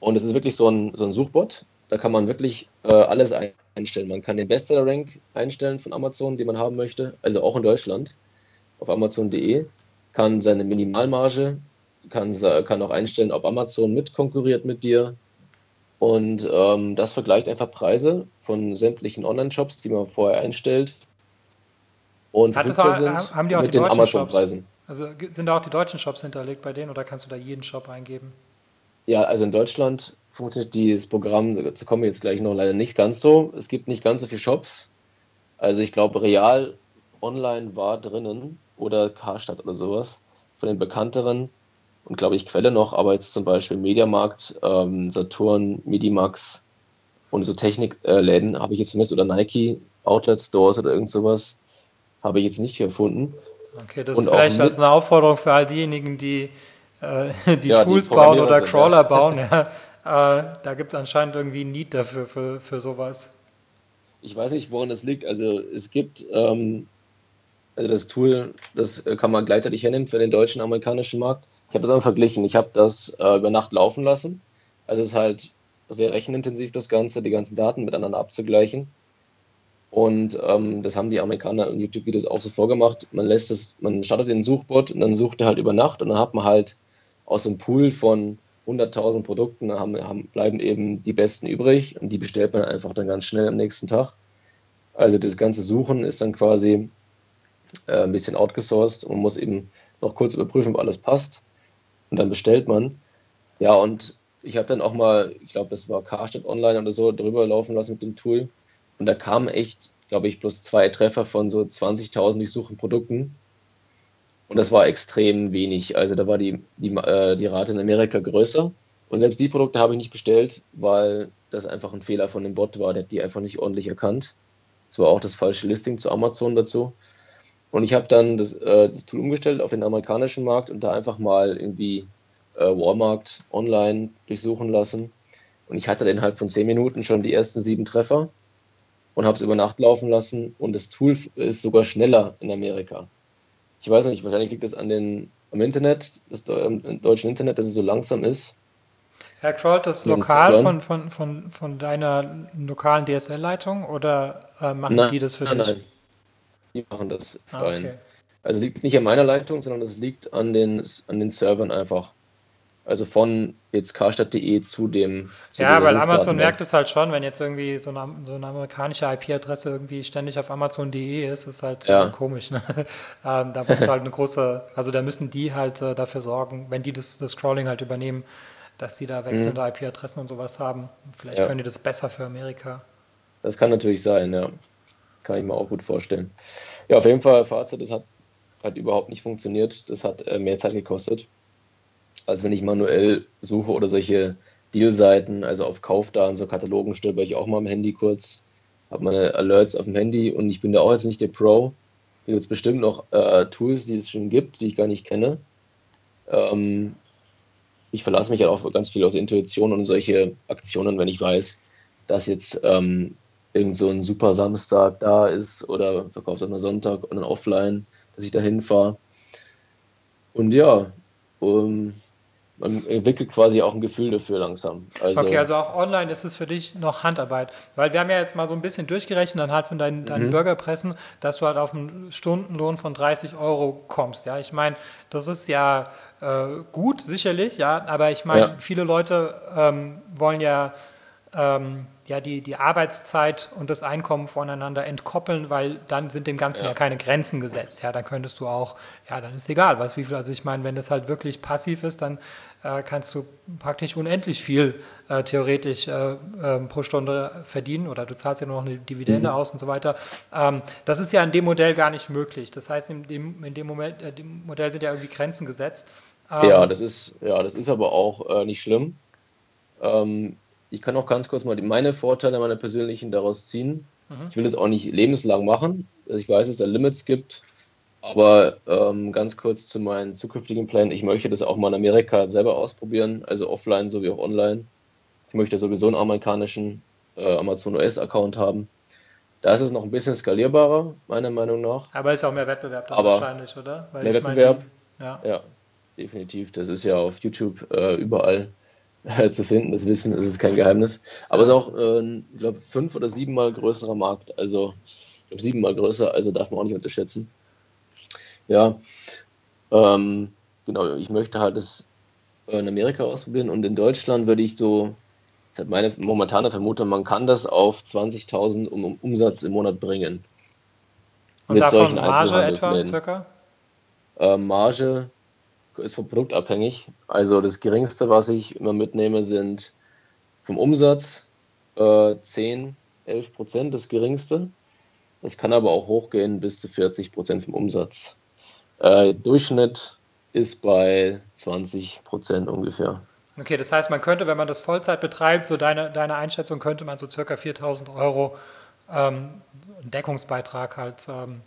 und es ist wirklich so ein, so ein Suchbot. Da kann man wirklich äh, alles einstellen. Man kann den Bestseller-Rank einstellen von Amazon, den man haben möchte, also auch in Deutschland auf amazon.de, kann seine Minimalmarge, kann, kann auch einstellen, ob Amazon mitkonkurriert mit dir. Und ähm, das vergleicht einfach Preise von sämtlichen Online-Shops, die man vorher einstellt. Und Hat das auch- sind haben die auch mit die den Amazon-Preisen. Also sind da auch die deutschen Shops hinterlegt bei denen oder kannst du da jeden Shop eingeben? Ja, also in Deutschland funktioniert dieses Programm, dazu kommen wir jetzt gleich noch leider nicht ganz so. Es gibt nicht ganz so viele Shops. Also ich glaube, Real Online war drinnen oder Karstadt oder sowas von den bekannteren und glaube ich Quelle noch, aber jetzt zum Beispiel Mediamarkt, ähm, Saturn, Medimax und so Technikläden habe ich jetzt vermisst oder Nike Outlet Stores oder irgend sowas habe ich jetzt nicht gefunden. Okay, das Und ist vielleicht als eine Aufforderung für all diejenigen, die, äh, die Ja, die Tools bauen Programmierer oder sind, Crawler ja. bauen. Ja. Äh, da gibt es anscheinend irgendwie ein Need dafür, für, für sowas. Ich weiß nicht, woran das liegt. Also es gibt, ähm, also das Tool, das äh, kann man gleichzeitig hernehmen für den deutschen, amerikanischen Markt. Ich habe das einmal verglichen. Ich habe das äh, über Nacht laufen lassen. Also es ist halt sehr rechenintensiv, das Ganze, die ganzen Daten miteinander abzugleichen. Und ähm, das haben die Amerikaner in YouTube-Videos auch so vorgemacht. Man lässt es, man startet den Suchbot und dann sucht er halt über Nacht und dann hat man halt aus einem Pool von 100.000 Produkten haben, haben, bleiben eben die besten übrig und die bestellt man einfach dann ganz schnell am nächsten Tag. Also das ganze Suchen ist dann quasi äh, ein bisschen outgesourced und man muss eben noch kurz überprüfen, ob alles passt und dann bestellt man. Ja, und ich habe dann auch mal, ich glaube, das war Karstadt Online oder so, drüber laufen lassen mit dem Tool und da kamen echt, glaube ich, bloß zwei Treffer von so 20.000 durchsuchten Produkten. Und das war extrem wenig. Also da war die, die, äh, die Rate in Amerika größer. Und selbst die Produkte habe ich nicht bestellt, weil das einfach ein Fehler von dem Bot war. Der hat die einfach nicht ordentlich erkannt. Es war auch das falsche Listing zu Amazon dazu. Und ich habe dann das, äh, das Tool umgestellt auf den amerikanischen Markt und da einfach mal irgendwie äh, Walmart online durchsuchen lassen. Und ich hatte innerhalb von 10 Minuten schon die ersten sieben Treffer und habe es über Nacht laufen lassen. Und das Tool ist sogar schneller in Amerika. Ich weiß nicht, wahrscheinlich liegt es an den, am Internet, das im deutschen Internet, dass es so langsam ist. Herr Kroll, das lokal von, von, von, von deiner lokalen DSL-Leitung oder äh, machen Nein, die das für nein, dich? nein. Die machen das für Ah, einen. okay. Also liegt nicht an meiner Leitung, sondern es liegt an den, an den Servern einfach. Also von jetzt karstadt.de zu dem. Zu Ja, weil Amazon merkt es halt schon, wenn jetzt irgendwie so eine, so eine amerikanische IP-Adresse irgendwie ständig auf Amazon.de ist, ist halt Ja. äh, komisch. Ne? ähm, da musst du halt eine große, also da müssen die halt äh, dafür sorgen, wenn die das, das Scrolling halt übernehmen, dass die da wechselnde IP-Adressen und sowas haben. Vielleicht Mhm. Ja. können die das besser für Amerika. Das kann natürlich sein, ja. Kann ich mir auch gut vorstellen. Ja, auf jeden Fall, Fazit, das hat, hat überhaupt nicht funktioniert. Das hat äh, mehr Zeit gekostet, als wenn ich manuell suche oder solche Deal-Seiten, also auf Kaufdaten, so Katalogen stöber ich auch mal am Handy kurz, habe meine Alerts auf dem Handy und ich bin da auch jetzt nicht der Pro. Da gibt es bestimmt noch äh, Tools, die es schon gibt, die ich gar nicht kenne. Ähm, ich verlasse mich halt auch ganz viel auf die Intuition und solche Aktionen, wenn ich weiß, dass jetzt ähm, irgend so ein super Samstag da ist oder verkaufsoffener Sonntag und dann offline, dass ich da hinfahre. Und ja, um, man entwickelt quasi auch ein Gefühl dafür langsam. Also, okay, also auch online ist es für dich noch Handarbeit. Weil wir haben ja jetzt mal so ein bisschen durchgerechnet anhand von deinen, deinen mhm. Burgerpressen, dass du halt auf einen Stundenlohn von 30 Euro kommst. Ja, ich meine, das ist ja äh, gut, sicherlich, ja, aber ich meine, ja. viele Leute ähm, wollen ja ähm, ja, die, die Arbeitszeit und das Einkommen voneinander entkoppeln, weil dann sind dem Ganzen ja. ja. keine Grenzen gesetzt. Ja, dann könntest du auch, ja, dann ist egal, was wie viel. Also ich meine, wenn das halt wirklich passiv ist, dann äh, kannst du praktisch unendlich viel äh, theoretisch äh, ähm, pro Stunde verdienen oder du zahlst ja nur noch eine Dividende mhm. aus und so weiter. Ähm, das ist ja in dem Modell gar nicht möglich. Das heißt, in dem, in dem, Moment, äh, dem Modell sind ja irgendwie Grenzen gesetzt. Ähm, ja, das ist, ja, das ist aber auch äh, nicht schlimm. Ich kann auch ganz kurz mal meine Vorteile, meine persönlichen daraus ziehen. Mhm. Ich will das auch nicht lebenslang machen. Also ich weiß, dass es da Limits gibt. Aber ähm, ganz kurz zu meinen zukünftigen Plänen. Ich möchte das auch mal in Amerika selber ausprobieren, also offline sowie auch online. Ich möchte sowieso einen amerikanischen äh, Amazon OS-Account haben. Da ist es noch ein bisschen skalierbarer, meiner Meinung nach. Aber ist auch mehr Wettbewerb da wahrscheinlich, oder? Weil mehr Wettbewerb, meine, ja. ja. definitiv. Das ist ja auf YouTube äh, überall äh, zu finden. Das Wissen ist kein Geheimnis. Aber es ist auch, äh, ich glaube, fünf oder siebenmal größerer Markt. Also, ich glaube, siebenmal größer, also darf man auch nicht unterschätzen. Ja, ähm, genau, ich möchte halt das in Amerika ausprobieren und in Deutschland würde ich so, das ist meine momentane Vermutung, man kann das auf 20.000 um, Umsatz im Monat bringen. Und mit davon solchen Marge etwa circa? Äh, Marge ist vom Produkt abhängig. Also das geringste, was ich immer mitnehme, sind vom Umsatz äh, 10, 11 Prozent, das geringste. Das kann aber auch hochgehen bis zu 40 Prozent vom Umsatz. Äh, Durchschnitt ist bei 20 Prozent ungefähr. Okay, das heißt, man könnte, wenn man das Vollzeit betreibt, so deine, deine Einschätzung, könnte man so circa 4000 Euro ähm, Deckungsbeitrag halt ähm,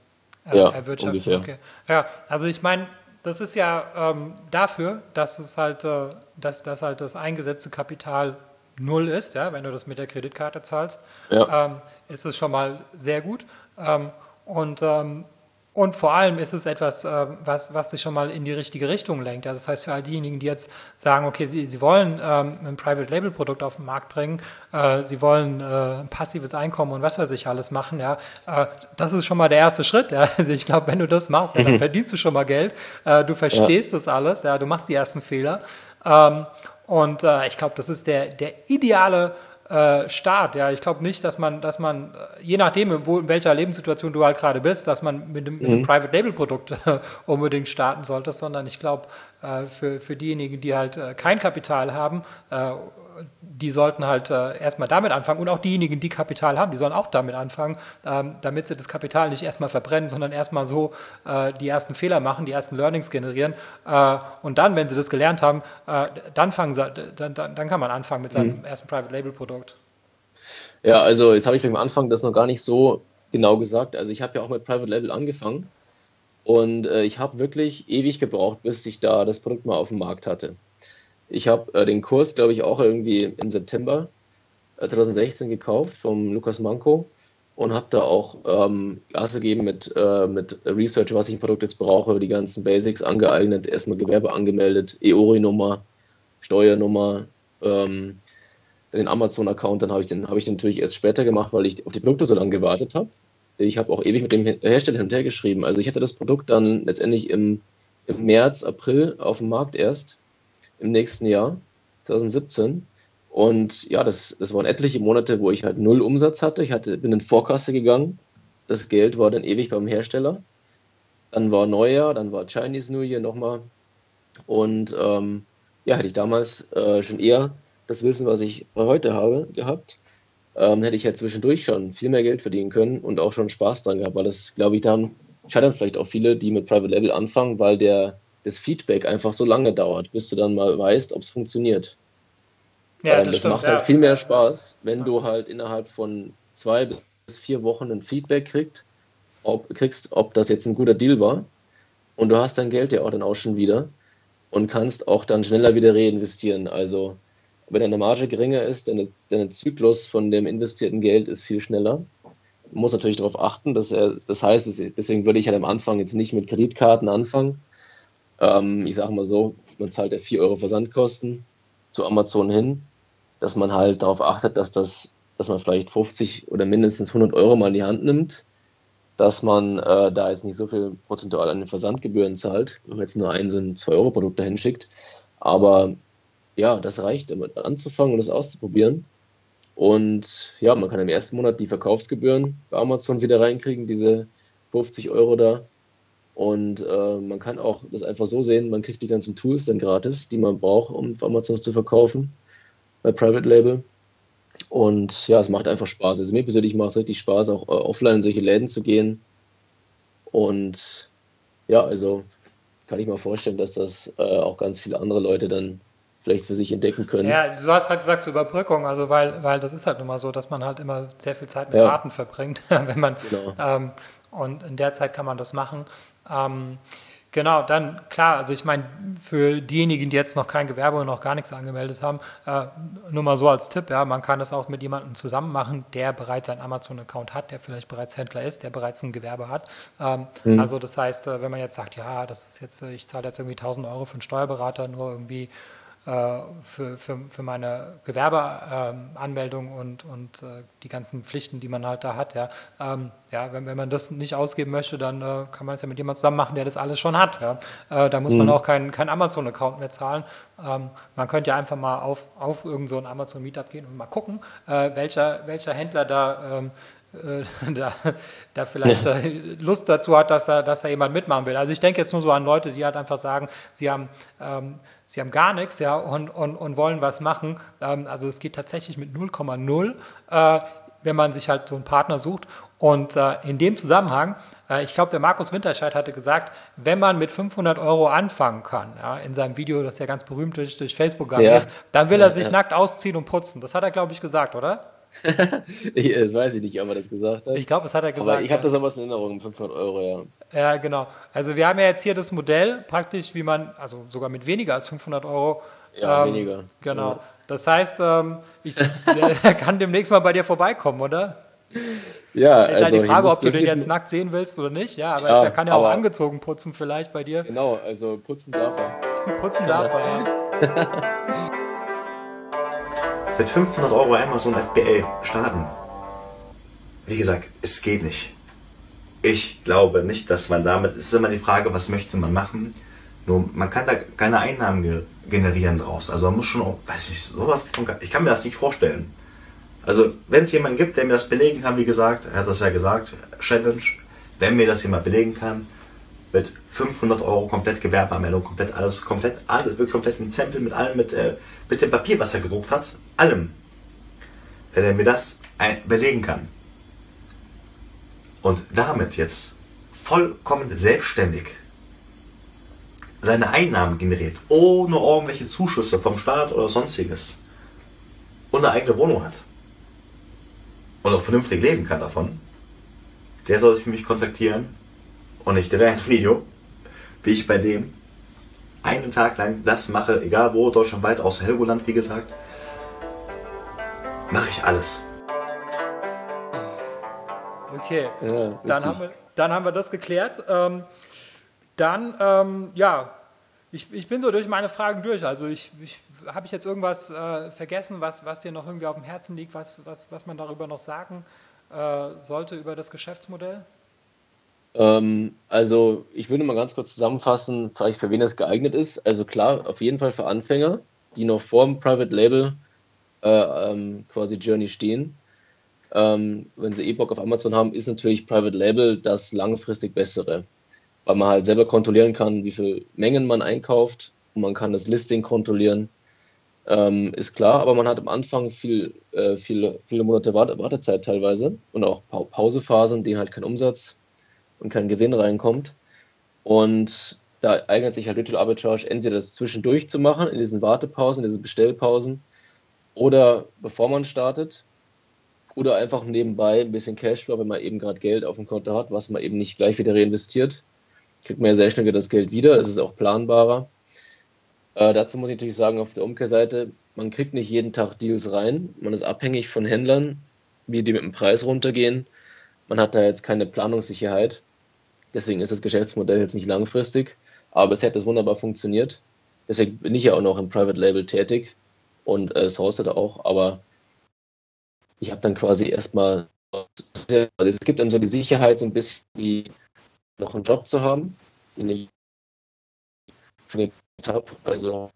ja, erwirtschaften. Okay. Ja, also ich meine, das ist ja ähm, dafür, dass es halt, äh, dass, dass halt das eingesetzte Kapital null ist, ja, wenn du das mit der Kreditkarte zahlst, ja. ähm, ist es schon mal sehr gut. Ähm, und, ähm, und vor allem ist es etwas, äh, was, was dich schon mal in die richtige Richtung lenkt. Ja, das heißt, für all diejenigen, die jetzt sagen, okay, sie, sie wollen ähm, ein Private Label Produkt auf den Markt bringen, äh, sie wollen äh, ein passives Einkommen und was weiß ich alles machen, ja, äh, das ist schon mal der erste Schritt. Ja. Also ich glaube, wenn du das machst, ja, dann mhm. verdienst du schon mal Geld, äh, du verstehst ja. das alles, ja, du machst die ersten Fehler. Ähm, und äh, ich glaube, das ist der, der ideale äh, Start. Ja, ich glaube nicht, dass man, dass man, äh, je nachdem, wo, in welcher Lebenssituation du halt gerade bist, dass man mit dem mhm. Private Label Produkt unbedingt starten sollte, sondern ich glaube, äh, für, für diejenigen, die halt äh, kein Kapital haben, äh, die sollten halt äh, erstmal damit anfangen und auch diejenigen, die Kapital haben, die sollen auch damit anfangen, ähm, damit sie das Kapital nicht erstmal verbrennen, sondern erstmal so äh, die ersten Fehler machen, die ersten Learnings generieren äh, und dann, wenn sie das gelernt haben, äh, dann fangen sie, dann, dann, dann, kann man anfangen mit seinem mhm. ersten Private Label Produkt. Ja, also jetzt habe ich am Anfang das noch gar nicht so genau gesagt. Also ich habe ja auch mit Private Label angefangen und äh, ich habe wirklich ewig gebraucht, bis ich da das Produkt mal auf dem Markt hatte. Ich habe äh, den Kurs, glaube ich, auch irgendwie im September 2016 äh, gekauft vom Lukas Manko und habe da auch ähm, Gas gegeben mit, äh, mit Research, was ich im Produkt jetzt brauche, die ganzen Basics angeeignet, erstmal Gewerbe angemeldet, EORI-Nummer, Steuernummer, ähm, den Amazon-Account, dann habe ich, den, hab ich den natürlich erst später gemacht, weil ich auf die Produkte so lange gewartet habe. Ich habe auch ewig mit dem Hersteller hin und her geschrieben. Also ich hatte das Produkt dann letztendlich im, im März, April auf dem Markt erst im nächsten Jahr, 2017. Und ja, das, das waren etliche Monate, wo ich halt null Umsatz hatte. Ich hatte, bin in Vorkasse gegangen. Das Geld war dann ewig beim Hersteller. Dann war Neujahr, dann war Chinese New Year nochmal. Und ähm, ja, hätte ich damals äh, schon eher das Wissen, was ich heute habe, gehabt, ähm, hätte ich ja zwischendurch schon viel mehr Geld verdienen können und auch schon Spaß dran gehabt, weil das, glaube ich, dann scheitern vielleicht auch viele, die mit Private Label anfangen, weil der das Feedback einfach so lange dauert, bis du dann mal weißt, ob es funktioniert. Ja, ähm, das, das stimmt, macht halt viel mehr Spaß, wenn ja. du halt innerhalb von zwei bis vier Wochen ein Feedback kriegst, ob, kriegst, ob das jetzt ein guter Deal war. Und du hast dein Geld ja auch dann auch schon wieder und kannst auch dann schneller wieder reinvestieren. Also wenn deine Marge geringer ist, dann der Zyklus von dem investierten Geld ist viel schneller. Man muss natürlich darauf achten, dass er, das heißt, deswegen würde ich halt am Anfang jetzt nicht mit Kreditkarten anfangen. Ähm, ich sage mal so, man zahlt ja 4 Euro Versandkosten zu Amazon hin, dass man halt darauf achtet, dass das, dass man vielleicht 50 oder mindestens 100 Euro mal in die Hand nimmt, dass man äh, da jetzt nicht so viel prozentual an den Versandgebühren zahlt, wenn man jetzt nur ein so ein 2 Euro Produkt dahin schickt. Aber ja, das reicht, damit anzufangen und das auszuprobieren. Und ja, man kann im ersten Monat die Verkaufsgebühren bei Amazon wieder reinkriegen, diese 50 Euro da. Und äh, man kann auch das einfach so sehen, man kriegt die ganzen Tools dann gratis, die man braucht, um auf Amazon zu verkaufen, bei Private Label. Und ja, es macht einfach Spaß. Also mir persönlich macht es richtig Spaß, auch äh, offline in solche Läden zu gehen. Und ja, also kann ich mir vorstellen, dass das äh, auch ganz viele andere Leute dann vielleicht für sich entdecken können. Ja, du hast gerade gesagt, zur Überbrückung, also weil, weil das ist halt nun mal so, dass man halt immer sehr viel Zeit mit ja. Karten verbringt, wenn man genau. ähm, und in der Zeit kann man das machen. Ähm, Genau, dann klar, also ich meine, für diejenigen, die jetzt noch kein Gewerbe und noch gar nichts angemeldet haben, äh, nur mal so als Tipp, ja, man kann das auch mit jemandem zusammen machen, der bereits einen Amazon-Account hat, der vielleicht bereits Händler ist, der bereits ein Gewerbe hat. Ähm, mhm. Also das heißt, äh, wenn man jetzt sagt, ja, das ist jetzt, ich zahle jetzt irgendwie 1000 Euro für einen Steuerberater, nur irgendwie äh, für, für, für meine Gewerbeanmeldung ähm, und, und äh, die ganzen Pflichten, die man halt da hat. Ja, ähm, ja wenn, wenn man das nicht ausgeben möchte, dann äh, kann man es ja mit jemandem zusammen machen, der das alles schon hat. Ja. Äh, da muss mhm. man auch keinen kein Amazon-Account mehr zahlen. Ähm, man könnte ja einfach mal auf, auf irgendein so Amazon-Meetup gehen und mal gucken, äh, welcher, welcher Händler da ähm, äh, da, da vielleicht ja. Lust dazu hat, dass da, dass da jemand mitmachen will. Also ich denke jetzt nur so an Leute, die halt einfach sagen, sie haben, ähm, sie haben gar nichts ja, und, und, und wollen was machen. Ähm, also es geht tatsächlich mit 0,0, äh, wenn man sich halt so einen Partner sucht. Und äh, in dem Zusammenhang, äh, ich glaube, der Markus Winterscheid hatte gesagt, wenn man mit 500 Euro anfangen kann, ja, in seinem Video, das ja ganz berühmt durch, durch Facebook gegangen ja. ist, dann will er sich nackt ausziehen und putzen. Das hat er, glaube ich, gesagt, oder? ich, das weiß ich nicht, ob er das gesagt hat. Ich glaube, das hat er gesagt. Aber ich habe das aber in Erinnerung, 500 Euro, ja. Ja, genau. Also wir haben ja jetzt hier das Modell praktisch, wie man, also sogar mit weniger als 500 Euro. Ja, ähm, weniger. Genau. Ja. Das heißt, ähm, ich der kann demnächst mal bei dir vorbeikommen, oder? Ja, Jetzt also halt die Frage, ob du den jetzt nackt sehen willst oder nicht. Ja, aber ja, er kann ja auch angezogen putzen vielleicht bei dir. Genau, also putzen darf er. putzen darf er, ja. Mit 500 Euro Amazon FBA starten. Wie gesagt, es geht nicht. Ich glaube nicht, dass man damit, es ist immer die Frage, was möchte man machen. Nur man kann da keine Einnahmen generieren draus. Also man muss schon, weiß ich, sowas, ich kann mir das nicht vorstellen. Also wenn es jemanden gibt, der mir das belegen kann, wie gesagt, er hat das ja gesagt, Challenge, wenn mir das jemand belegen kann, mit 500 Euro komplett Gewerbeanmeldung, komplett alles, komplett alles, wirklich komplett mit Stempel, mit allem, mit, äh, mit dem Papier, was er gedruckt hat, allem. Wenn er mir das belegen kann und damit jetzt vollkommen selbstständig seine Einnahmen generiert, ohne irgendwelche Zuschüsse vom Staat oder sonstiges und eine eigene Wohnung hat und auch vernünftig leben kann davon, der soll mich kontaktieren und ich drehe ein Video, wie ich bei dem einen Tag lang das mache, egal wo, deutschlandweit, außer Helgoland, wie gesagt, mache ich alles. Okay, ja, dann, haben wir, dann haben wir das geklärt. Ähm, dann, ähm, ja, ich, ich bin so durch meine Fragen durch. Also ich, ich habe ich jetzt irgendwas äh, vergessen, was, was dir noch irgendwie auf dem Herzen liegt, was, was, was man darüber noch sagen äh, sollte über das Geschäftsmodell? Ähm, also ich würde mal ganz kurz zusammenfassen, vielleicht für wen das geeignet ist. Also klar, auf jeden Fall für Anfänger, die noch vor dem Private Label äh, ähm, quasi Journey stehen. Ähm, wenn sie eh Bock auf Amazon haben, ist natürlich Private Label das langfristig bessere, weil man halt selber kontrollieren kann, wie viel Mengen man einkauft und man kann das Listing kontrollieren. Ähm, ist klar, aber man hat am Anfang viel, äh, viele, viele Monate Wartezeit teilweise und auch Pausephasen, die halt keinen Umsatz und kein Gewinn reinkommt. Und da eignet sich halt Digital Arbitrage entweder das zwischendurch zu machen, in diesen Wartepausen, in diesen Bestellpausen, oder bevor man startet. Oder einfach nebenbei ein bisschen Cashflow, wenn man eben gerade Geld auf dem Konto hat, was man eben nicht gleich wieder reinvestiert. Kriegt man ja sehr schnell wieder das Geld wieder, das ist auch planbarer. Äh, dazu muss ich natürlich sagen, auf der Umkehrseite, man kriegt nicht jeden Tag Deals rein. Man ist abhängig von Händlern, wie die mit dem Preis runtergehen. Man hat da jetzt keine Planungssicherheit. Deswegen ist das Geschäftsmodell jetzt nicht langfristig. Aber es hätte wunderbar funktioniert. Deswegen bin ich ja auch noch im Private Label tätig und äh, source auch. Aber ich habe dann quasi erstmal, also es gibt dann so die Sicherheit, so ein bisschen wie noch einen Job zu haben, den ich habe. Also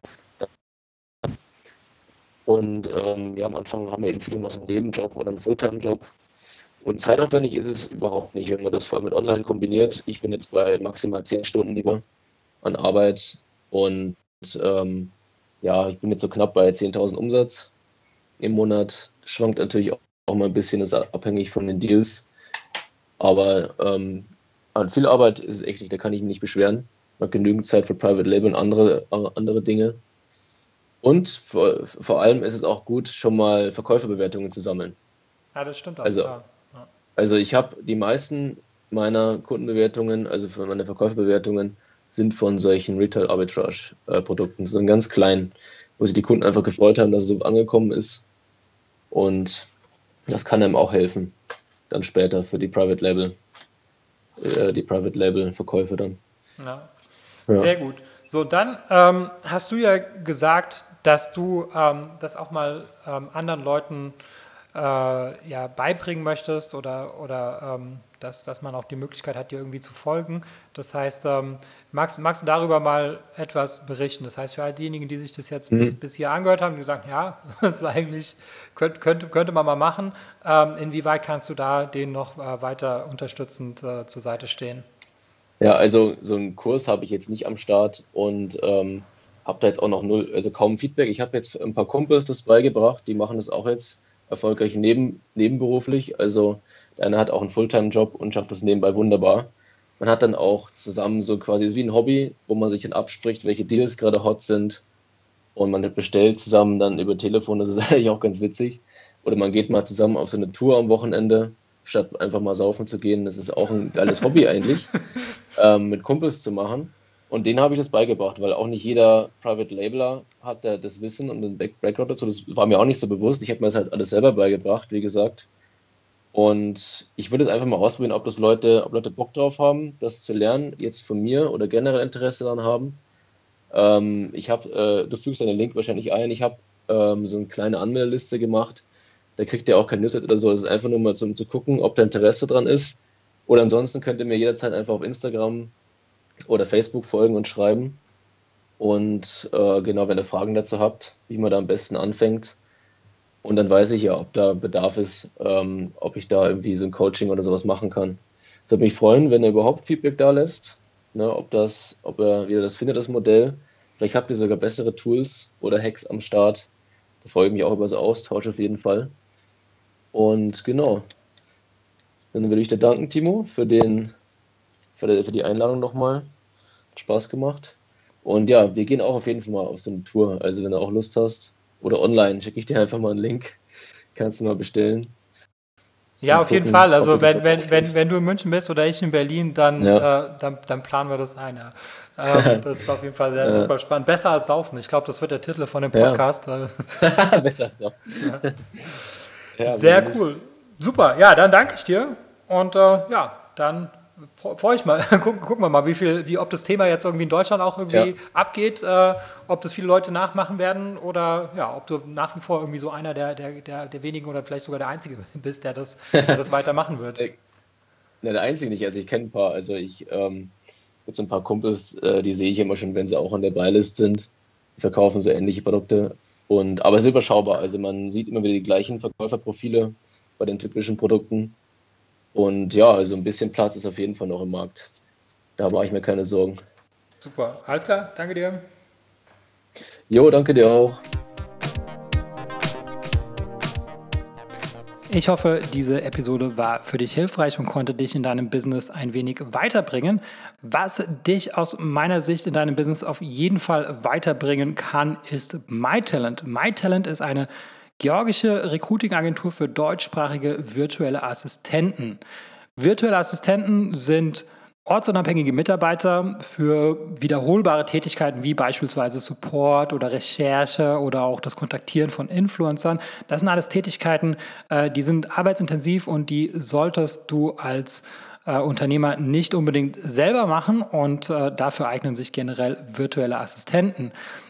und ähm, ja, am Anfang haben wir eben noch so einen Nebenjob oder einen Fulltime-Job. Und zeitaufwendig ist es überhaupt nicht, wenn man das vor allem mit Online kombiniert. Ich bin jetzt bei maximal zehn Stunden lieber an Arbeit und ähm, ja, ich bin jetzt so knapp bei 10.000 Umsatz im Monat. Schwankt natürlich auch, auch mal ein bisschen, ist abhängig von den Deals. Aber ähm, an viel Arbeit ist es echt nicht, da kann ich mich nicht beschweren. Man hat genügend Zeit für Private Label und andere, andere Dinge. Und vor, vor allem ist es auch gut, schon mal Verkäuferbewertungen zu sammeln. Ja, das stimmt auch. Also, ja. Also ich habe die meisten meiner Kundenbewertungen, also für meine Verkäuferbewertungen, sind von solchen Retail Arbitrage Produkten, so ganz klein, wo sich die Kunden einfach gefreut haben, dass es so angekommen ist. Und das kann einem auch helfen, dann später für die Private Label, äh, die Private Label Verkäufe dann. Ja. ja. Sehr gut. So, dann ähm, hast du ja gesagt, dass du ähm, das auch mal ähm, anderen Leuten äh, ja, beibringen möchtest oder, oder ähm, dass, dass man auch die Möglichkeit hat, dir irgendwie zu folgen. Das heißt, ähm, magst, magst du darüber mal etwas berichten? Das heißt, für all diejenigen, die sich das jetzt mhm. bis, bis hier angehört haben, die sagen, ja, das ist eigentlich, könnte, könnte, könnte man mal machen. Ähm, inwieweit kannst du da denen noch äh, weiter unterstützend äh, zur Seite stehen? Ja, also so einen Kurs habe ich jetzt nicht am Start und ähm, habe da jetzt auch noch null, also kaum Feedback. Ich habe jetzt ein paar Kumpels das beigebracht, die machen das auch jetzt erfolgreich neben, nebenberuflich. Also der eine hat auch einen Fulltime-Job und schafft das nebenbei wunderbar. Man hat dann auch zusammen so quasi wie ein Hobby, wo man sich dann abspricht, welche Deals gerade hot sind. Und man bestellt zusammen dann über Telefon, das ist eigentlich auch ganz witzig. Oder man geht mal zusammen auf so eine Tour am Wochenende, statt einfach mal saufen zu gehen. Das ist auch ein geiles Hobby eigentlich, ähm, mit Kumpels zu machen. Und denen habe ich das beigebracht, weil auch nicht jeder Private Labeler hat das Wissen und den Background dazu. Das war mir auch nicht so bewusst. Ich habe mir das halt alles selber beigebracht, wie gesagt. Und ich würde es einfach mal ausprobieren, ob das Leute, ob Leute Bock drauf haben, das zu lernen, jetzt von mir oder generell Interesse daran haben. Ähm, ich habe, äh, du fügst deinen Link wahrscheinlich ein. Ich habe ähm, so eine kleine Anmeldeliste gemacht. Da kriegt ihr auch kein Newsletter oder so. Das ist einfach nur mal zum zu gucken, ob da Interesse dran ist. Oder ansonsten könnt ihr mir jederzeit einfach auf Instagram oder Facebook folgen und schreiben. Und äh, genau, wenn ihr Fragen dazu habt, wie man da am besten anfängt, und dann weiß ich ja, ob da Bedarf ist, ähm, ob ich da irgendwie so ein Coaching oder sowas machen kann. Ich würde mich freuen, wenn er überhaupt Feedback da lässt, ne, ob das, ob er wieder das findet, das Modell. Vielleicht habt ihr sogar bessere Tools oder Hacks am Start. Da freue ich mich auch über so Austausch auf jeden Fall. Und genau. Dann würde ich dir danken, Timo, für, den, für, die, für die Einladung nochmal. Hat Spaß gemacht. Und ja, wir gehen auch auf jeden Fall mal auf so eine Tour. Also wenn du auch Lust hast, oder online schicke ich dir einfach mal einen Link. Kannst du mal bestellen. Ja, auf gucken, jeden Fall. Also wenn, wenn, wenn, wenn du in München bist oder ich in Berlin, dann, ja. äh, dann, dann planen wir das ein. Ja. Ähm, das ist auf jeden Fall sehr ja. super spannend. Besser als Saufen. Ich glaube, das wird der Titel von dem Podcast. Besser als Saufen. sehr cool. Super. Ja, dann danke ich dir. Und äh, ja, dann freue ich mal. Guck, gucken wir mal, wie viel, wie, ob das Thema jetzt irgendwie in Deutschland auch irgendwie ja. abgeht, äh, ob das viele Leute nachmachen werden oder ja, ob du nach wie vor irgendwie so einer der, der, der, der wenigen oder vielleicht sogar der Einzige bist, der das, der das weitermachen wird. Ne, der Einzige nicht. Also ich kenne ein paar, also ich ähm, jetzt ein paar Kumpels, äh, die sehe ich immer schon, wenn sie auch an der Beilist sind, die verkaufen so ähnliche Produkte. Und, aber es ist überschaubar. Also man sieht immer wieder die gleichen Verkäuferprofile bei den typischen Produkten. Und ja, also ein bisschen Platz ist auf jeden Fall noch im Markt. Da mache ich mir keine Sorgen. Super, alles klar, danke dir. Jo, danke dir auch. Ich hoffe, diese Episode war für dich hilfreich und konnte dich in deinem Business ein wenig weiterbringen. Was dich aus meiner Sicht in deinem Business auf jeden Fall weiterbringen kann, ist MyTalent. MyTalent ist eine georgische Recruiting-Agentur für deutschsprachige virtuelle Assistenten. Virtuelle Assistenten sind ortsunabhängige Mitarbeiter für wiederholbare Tätigkeiten wie beispielsweise Support oder Recherche oder auch das Kontaktieren von Influencern. Das sind alles Tätigkeiten, äh, die sind arbeitsintensiv und die solltest du als äh, Unternehmer nicht unbedingt selber machen und äh, dafür eignen sich generell virtuelle Assistenten.